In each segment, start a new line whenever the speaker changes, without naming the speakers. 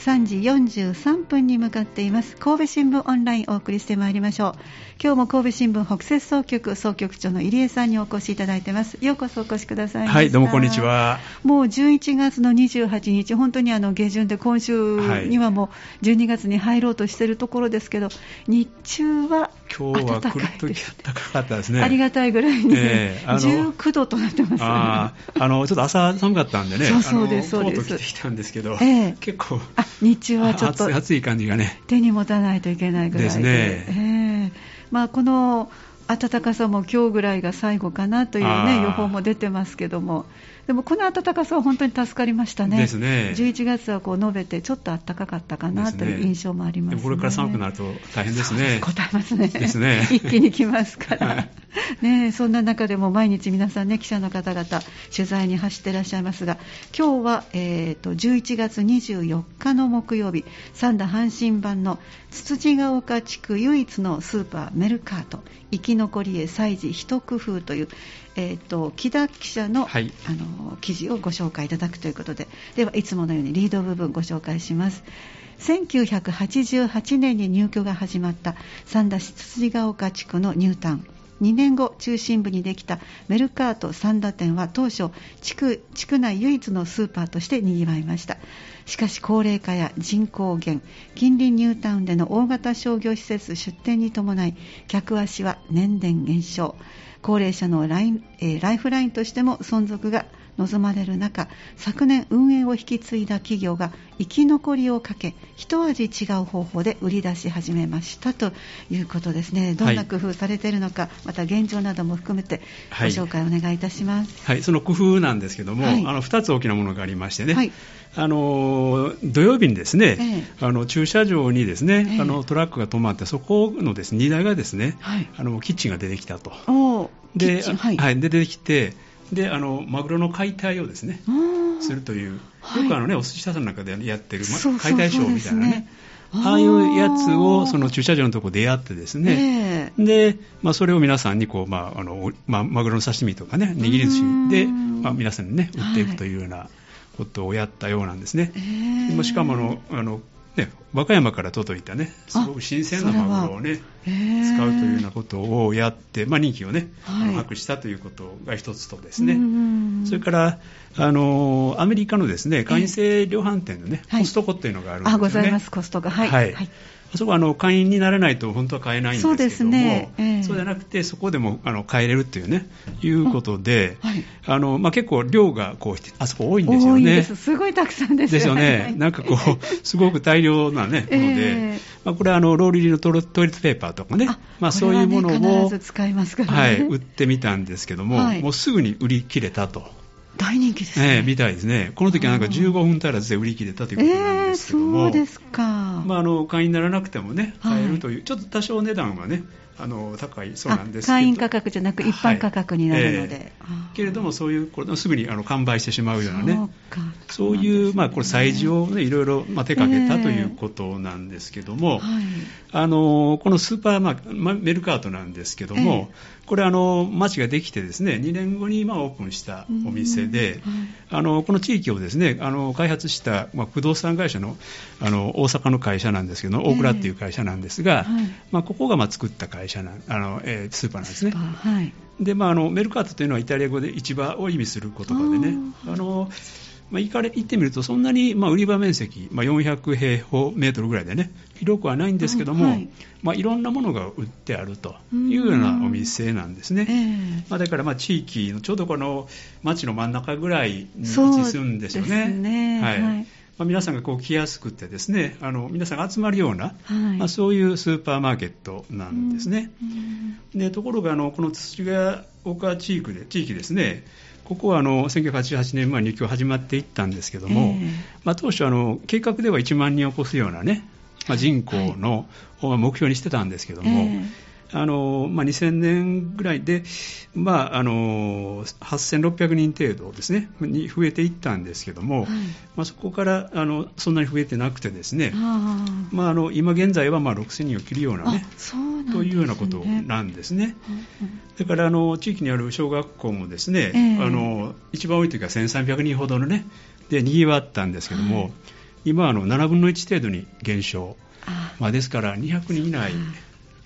3時43分に向かっています。神戸新聞オンラインお送りしてまいりましょう。今日も神戸新聞北摂総局総局長の入江さんにお越しいただいてます。ようこそお越しください
はいどうもこんにちは。
もう11月の28日本当にあの下旬で今週にはもう12月に入ろうとしているところですけど日中は
今日は来るとき暖かかったですね。
ありがたいぐらいに、えー、19度となってます、ね、
ああのちょっと朝寒かったんでね
そうそうですそうです。
コート着てきたんですけど、えー、結構
あ日中はちょっと
暑い感じがね。
手に持たないといけないぐらいで。
ですね、え
ーまあ、この暖かさも今日ぐらいが最後かなという、ね、予報も出てますけども、でもこの暖かさは本当に助かりましたね、
ですね。
11月はこう述べて、ちょっと暖かかったかなという印象もあります、ね、
ねこれから寒くなると大変ですね、
答えますね、
ですね。
一気に来ますから、はい、ね、そんな中でも毎日皆さんね、記者の方々、取材に走っていらっしゃいますが、今日は、えーと、11月24日の木曜日、三田阪神版のつつじが丘地区唯一のスーパーメルカート、生き残りへ祭事一工夫という、えーと、木田記者のはい、あの記事をご紹介いただくということでではいつものようにリード部分ご紹介します。1988年に入居が始まった三田市辻ヶ丘地区のニュータウン。2年後中心部にできたメルカート三田店は当初地区地区内唯一のスーパーとしてにぎわいましたしかし高齢化や人口減近隣ニュータウンでの大型商業施設出店に伴い客足は年々減少。高齢者のライン、えー、ライフラインとしても存続が望まれる中昨年運営を引き継いだ企業が生き残りをかけ一味違う方法で売り出し始めましたということですね。どんな工夫されているのか、はい、また現状なども含めてご紹介お願いいたします、
はい、はい、その工夫なんですけども、はい、あの2つ大きなものがありましてね、あの土曜日にですね、ええ、あの駐車場にですね、え、あのトラックが止まってそこのです、ね、荷台がですね、あのキッチンが出てきたと。で、はい、で出てきてであのマグロの解体をですねするという、よくあの、ね、お寿司屋さんなんかでやってる、ま、解体ショーみたいなね。ああいうやつをその駐車場のところでやってですね、えー、で、まあ、それを皆さんにこう、まああのまあ、マグロの刺身とかね握り寿司で、まあ、皆さんにね売っていくというようなことをやったようなんですね。はい、しかもあのあのね、和歌山から届いたね、すごく新鮮なマグロをね、使うというようなことをやって、まあ、人気をね、はい、博したということが一つとですね、それから、あのアメリカのですね会員制量販店のね、コストコっていうのがあるんですよね。あ、
ございます、コストコ。はい。はい、はい
そこはあの会員になれないと本当は買えないんですけども、そうですね。えー、そうじゃなくて、そこでもあの買えれるっていうね、いうことで、はい、あのまあ、結構量がこうあそこ多いんですよね。
す。すごいたくさんです
よ。ね。ですよね。なんかこう、すごく大量なね、もので、えー、まあ、これはあのロール入りのトイレットペーパーとかね、まあ、そういうものを、
ね、使いますから、
ね、はい、売ってみたんですけども、はい、もうすぐに売り切れたと。
大人気ですね、
えー、みたいですね、この時はなんか15分足らずで売り切れたということなんですけども、
えー、そうですか、
まあ、あの会員にならなくてもね、買えるという、はい、ちょっと多少値段はね、あの高いそうなんです
会員価格じゃなく一般価格になるので、はい。え
ー、けれどもそういうこれすぐにあの完売してしまうようなね。そういう、まあ、これ催事を、ね、いろいろ、まあ、手掛けたということなんですけども、えーはい、あのこのスーパーマーメルカートなんですけども、えー、これあの町ができてですね2年後にまあオープンしたお店で、はい、あのこの地域をですねあの開発した、まあ、不動産会社のあの大阪の会社なんですけど大倉っていう会社なんですが、えー、まあ、ここがまあ作った会社なあの、えー、スーパーなんですね。はい、で、まあ、あのメルカートというのはイタリア語で市場を意味する言葉でね、あのまあ、行かれ行ってみるとそんなに、まあ、売り場面積、まあ、400平方メートルぐらいでね広くはないんですけども、はいまあ、いろんなものが売ってあるというようなお店なんですね、えー、まあ、だからまあ地域のちょうどこの町の真ん中ぐらいに位置するんですよね。ね。はい、はいまあ、皆さんがこう来やすくてですねあの皆さんが集まるような、はい。まあ、そういうスーパーマーケットなんですね。でところがあのこの土ヶ丘地域で地域ですねここはあの1988年前に入居始まっていったんですけども、えー、まあ、当初あの計画では1万人を超すようなね、まあ、人口の目標にしてたんですけども、えーあのまあ、2000年ぐらいで、まあ、あの8600人程度ですねに増えていったんですけども、はい、まあ、そこからあのそんなに増えてなくてですね、まあ、あの今現在はまあ6000人を切るようなね、ね。というようなことなんですね。だからあの地域にある小学校もですね、えー、あの一番多い時は1300人ほどのねで賑わったんですけども、はい。今あの7分の1程度に減少、まあ、ですから200人以内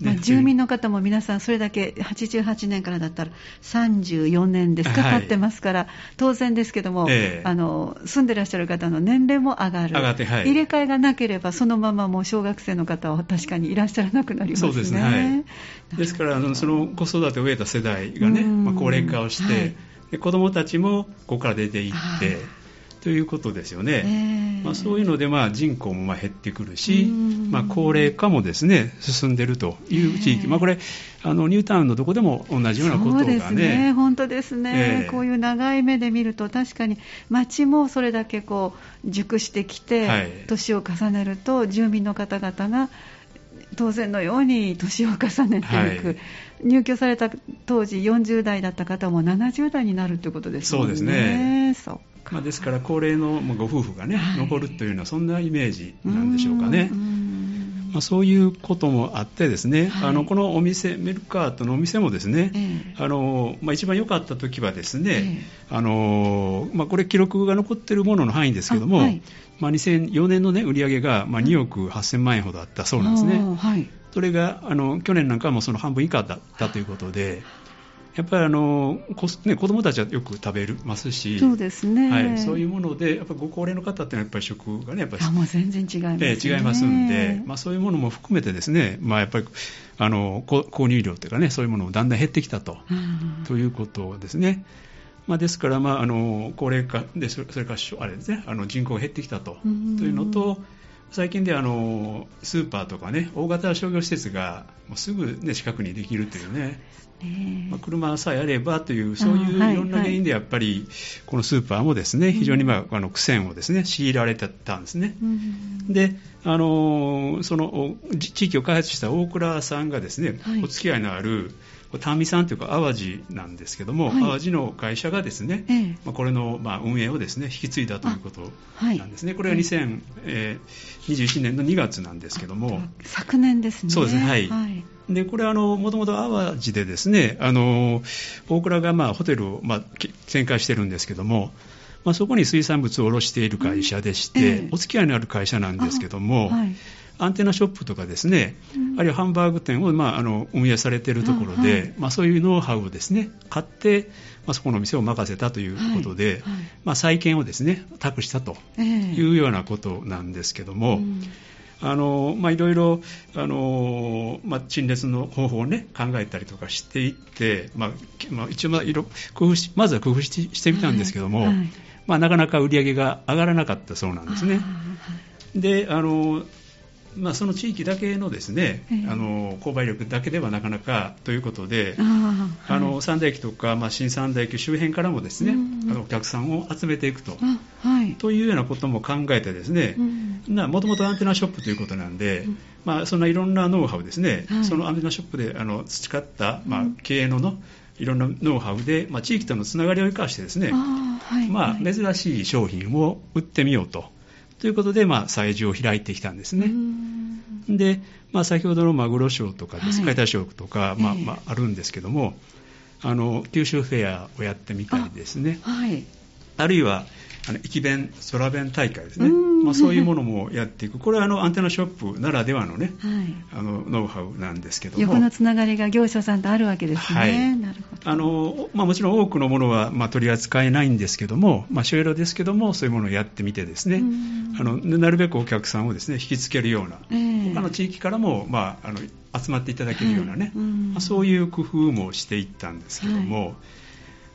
まあ、住民の方も皆さん、それだけ88年からだったら34年ですか、はい、経ってますから、当然ですけども、えー、あの住んでらっしゃる方の年齢も上がる、
上がってはい、
入れ替えがなければ、そのままもう小学生の方は確かにいらっしゃらなくなりますね。そうですね、はい、
ですからあの、その子育てを終えた世代がね、まあ、高齢化をして、はい、で子どもたちもここから出ていって。ということですよね、えー、まあ、そういうのでまあ人口もまあ減ってくるし、まあ、高齢化もですね進んでいるという地域、えー、まあ、これあのニュータウンのどこでも同じようなことがね、そうですね。
本当ですね、えー、こういう長い目で見ると、確かに街もそれだけこう熟してきて、はい、年を重ねると、住民の方々が当然のように年を重ねていく、はい、入居された当時40代だった方も70代になるということですね。そうですね。
そうまあ、ですから高齢のご夫婦がね、はい、残るというのはそんなイメージなんでしょうかね。まあ、そういうこともあってですね、はい、あのこのお店メルカートのお店もですね、えー、あのまあ、一番良かった時はですね、えー、あのまあ、これ記録が残っているものの範囲ですけども、はい、まあ、2004年の、ね、売り上げが、まあ、2億8000万円ほどあったそうなんですね。はい、それがあの去年なんかもその半分以下だったということで、やっぱりあのこ、ね、子供たちはよく食べますし、
そうですね、
はい、そういうもので、やっぱご高齢の方ってのはやっぱり食がね、やっぱり
あもう全然違います、ね、
えー、違いますんで、まあ、そういうものも含めてですね、まあ、やっぱりあの購入量というかね、そういうものもだんだん減ってきたと、ということですね。まあ、ですから、まあ、あの高齢化でそれからあれです、ね、あの人口が減ってきたと。というのと、最近であのスーパーとかね大型商業施設がもうすぐ、ね、近くにできるというね。まあ、車さえあればというそういういろんな原因でやっぱりこのスーパーもですね非常に、まあ、あの苦戦をですね強いられてたんですね。であのその地域を開発した大倉さんがですね、お付き合いのある丹美さんというか淡路なんですけども、はい、淡路の会社がですね、ええ、まあ、これのまあ運営をですね引き継いだということなんですね。はい、これは2021年の2月なんですけども、
昨年ですね。
そうですね。はい。はい、でこれはもともと淡路でですね、あの大倉がまあホテルをまあ展開してるんですけども。まあ、そこに水産物を卸している会社でして、うん。ええ、お付き合いのある会社なんですけども、はい、アンテナショップとかですね、あるいはハンバーグ店を、まあ、あの運営されているところで、はい、まあ、そういうノウハウをですね買って、まあ、そこの店を任せたということで、はいはい、まあ、再建をですね託したというようなことなんですけども。あのまあ、いろいろあの、まあ、陳列の方法を、ね、考えたりとかしていって、まあまあ、一応、まあ、工夫しまずは工夫してみたんですけども、まあ、なかなか売り上げが上がらなかったそうなんですね。であのまあ、その地域だけのですね、えー、あの購買力だけではなかなかということで、ああの三田駅とか、まあ、新三田駅周辺からもですね、あのお客さんを集めていくと、はい、というようなことも考えてですね、もともとアンテナショップということなんで、うん、まあ、そんないろんなノウハウですね、はい、そのアンテナショップであの培った、まあ、経営ののいろんなノウハウで、まあ、地域とのつながりを生かしてですね、はい、まあ、珍しい商品を売ってみようと。ということで、まあ、催事を開いてきたんですね。で、まあ、先ほどのマグロショーとかです、解体ショーとか、まあまあ、あるんですけども、あの九州フェアをやってみたりですね、あはい、あるいはあの駅弁、空弁大会ですね、まあ、そういうものもやっていく、これはあのアンテナショップならではの,、ねはい、あのノウハウなんですけども。
横のつながりが業者さんとあるわけですね、はい、なるほど。
あの、まあ、もちろん多くのものは、まあ、取り扱えないんですけども、まあ、少量ですけども、そういうものをやってみて、ですね。あのなるべくお客さんをですね引きつけるような、えー、他の地域からも、まあ、あの集まっていただけるようなね、はいまあ、そういう工夫もしていったんですけども。はい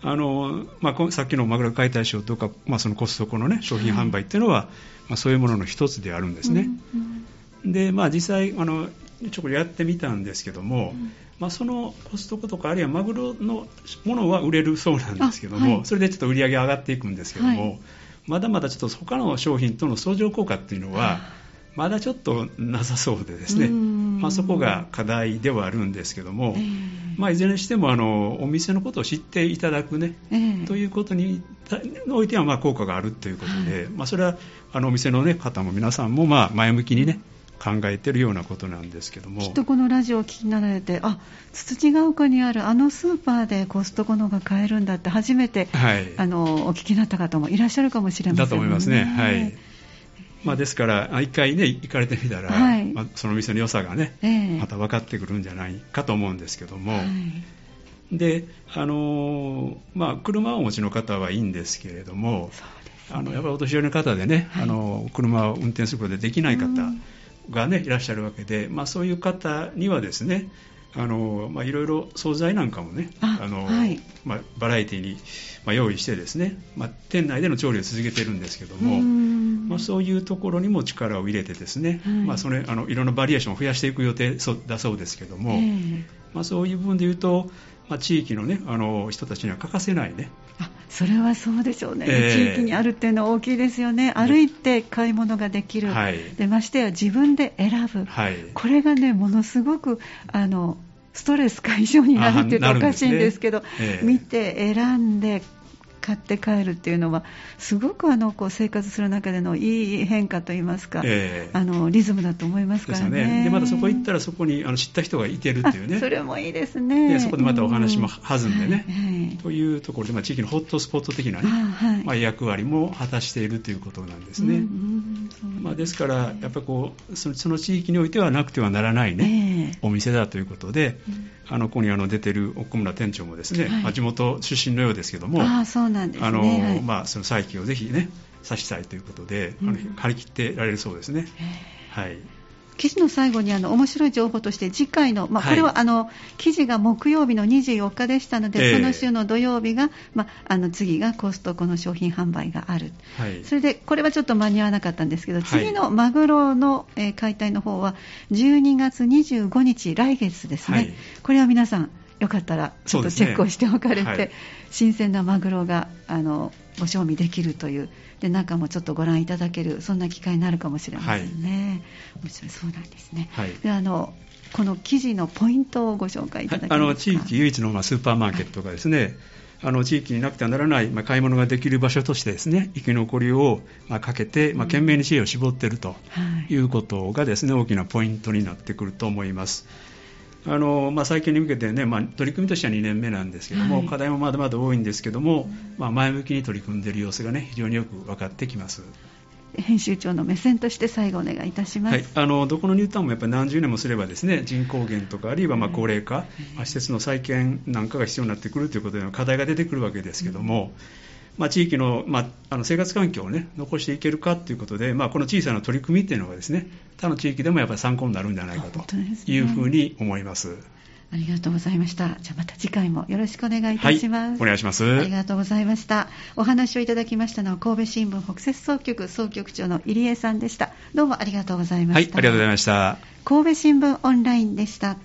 あのまあ、さっきのマグロ解体ショーとか、まあ、そのコストコの、ね、商品販売っていうのは、まあ、そういうものの一つであるんですね。で、まあ、実際あのちょっとやってみたんですけども、うん、まあ、そのコストコとかあるいはマグロのものは売れるそうなんですけども、はい、それでちょっと売り上げ上がっていくんですけども、はい、まだまだちょっと他の商品との相乗効果っていうのはまだちょっとなさそうでですね、まあ、そこが課題ではあるんですけども、えー、まあ、いずれにしてもあのお店のことを知っていただくね、えー、ということにおいてはまあ効果があるということで、はい、まあ、それはあのお店の、ね、方も皆さんもまあ前向きにね考えているようなことなんですけども。
きっとこのラジオを聞きながらてあつつじが丘にあるあのスーパーでコストコのが買えるんだって初めて、はい、あのお聞きになった方もいらっしゃるかもしれませんね。
だと思いますね。はいまあ、ですから一回ね行かれてみたら、はい、まあ、その店の良さがね、えー、また分かってくるんじゃないかと思うんですけども、はい、であのまあ、車をお持ちの方はいいんですけれども、あのやっぱりお年寄りの方でね、はい、あの車を運転することでできない方がね、い。らっしゃるわけで、まあ、そういう方にはですねあのまあ、いろいろ惣菜なんかもねあの、はい。まあ、バラエティに、まあ、用意してですね、まあ、店内での調理を続けてるんですけども、まあ、そういうところにも力を入れてですね、はい。まあ、それあのいろんなバリエーションを増やしていく予定だそうですけども、えー、まあ、そういう部分で言うと、まあ、地域の,、ね、あの人たちには欠かせないね。
あそれはそうでしょうね、えー、地域にあるっていうのは大きいですよね、歩いて買い物ができる、はい、でましてや自分で選ぶ、はい、これがね、ものすごくあのストレス解消になるっていうとおかしいんですけど、ねえ。ー、見て選んで買って帰るっていうのはすごくあのこう生活する中でのいい変化といいますか、えー、あのリズムだと思いますからね。
で、ね、またそこ行ったらそこにあの知った人がいてるっていうね。
それもいいですね。
でそこでまたお話も弾んでね、うんはい、というところで、まあ、地域のホットスポット的なね、はい、まあ、役割も果たしているということなんですね。うんうん、まあ、ですからやっぱりこうその地域においてはなくてはならないね、えー、お店だということで。うんあのここにあの出てる奥村店長もですね、はい、地元出身のようですけども、
あそうなんですね、あの、
はい、まあ、その再起をぜひね、さしたいということで、うん、あの張り切ってられるそうですね。はい
記事の最後にあの面白い情報として次回の、まあ、これはあの、記事が木曜日の24日でしたので、その週の土曜日が、まあ、あの次がコストコの商品販売がある、はい、それでこれはちょっと間に合わなかったんですけど、次のマグロの、えー、解体の方は12月25日、来月ですね、はい、これは皆さん、よかったらちょっとチェックをしておかれて、ねはい、新鮮なマグロがあのご賞味できるという。で中もちょっとご覧いただけるそんな機会になるかもしれませんね。はい、面白いそうなんですね。はい、であのこの記事のポイントをご紹介いただけますか、はい、あの
地域唯一の、まあ、スーパーマーケットがですね、あの地域になくてはならない、まあ、買い物ができる場所としてですね生き残りを、まあ、かけて、まあ、懸命に知恵を絞っているということがですね、大きなポイントになってくると思います。あのまあ、再建に向けてね、まあ、取り組みとしては2年目なんですけども、はい、課題もまだまだ多いんですけども、まあ、前向きに取り組んでいる様子がね非常によく分かってきます。
編集長の目線として最後お願いいたします、はい、
あのどこのニュータウンもやっぱり何十年もすればですね人口減とかあるいはま高齢化、まあ、施設の再建なんかが必要になってくるということでの課題が出てくるわけですけども、まあ、地域の,、まあ、あの生活環境を、ね、残していけるかということで、まあ、この小さな取り組みというのがですね他の地域でもやっぱり参考になるんじゃないかというふうに思います。
ありがとうございました。じゃあまた次回もよろしくお願いいたします。はい、
お願いします。
ありがとうございました。お話をいただきましたのは神戸新聞北摂総局総局長の入江さんでした。どうもありがとうございました。
はい、ありがとうございました。
神戸新聞オンラインでした。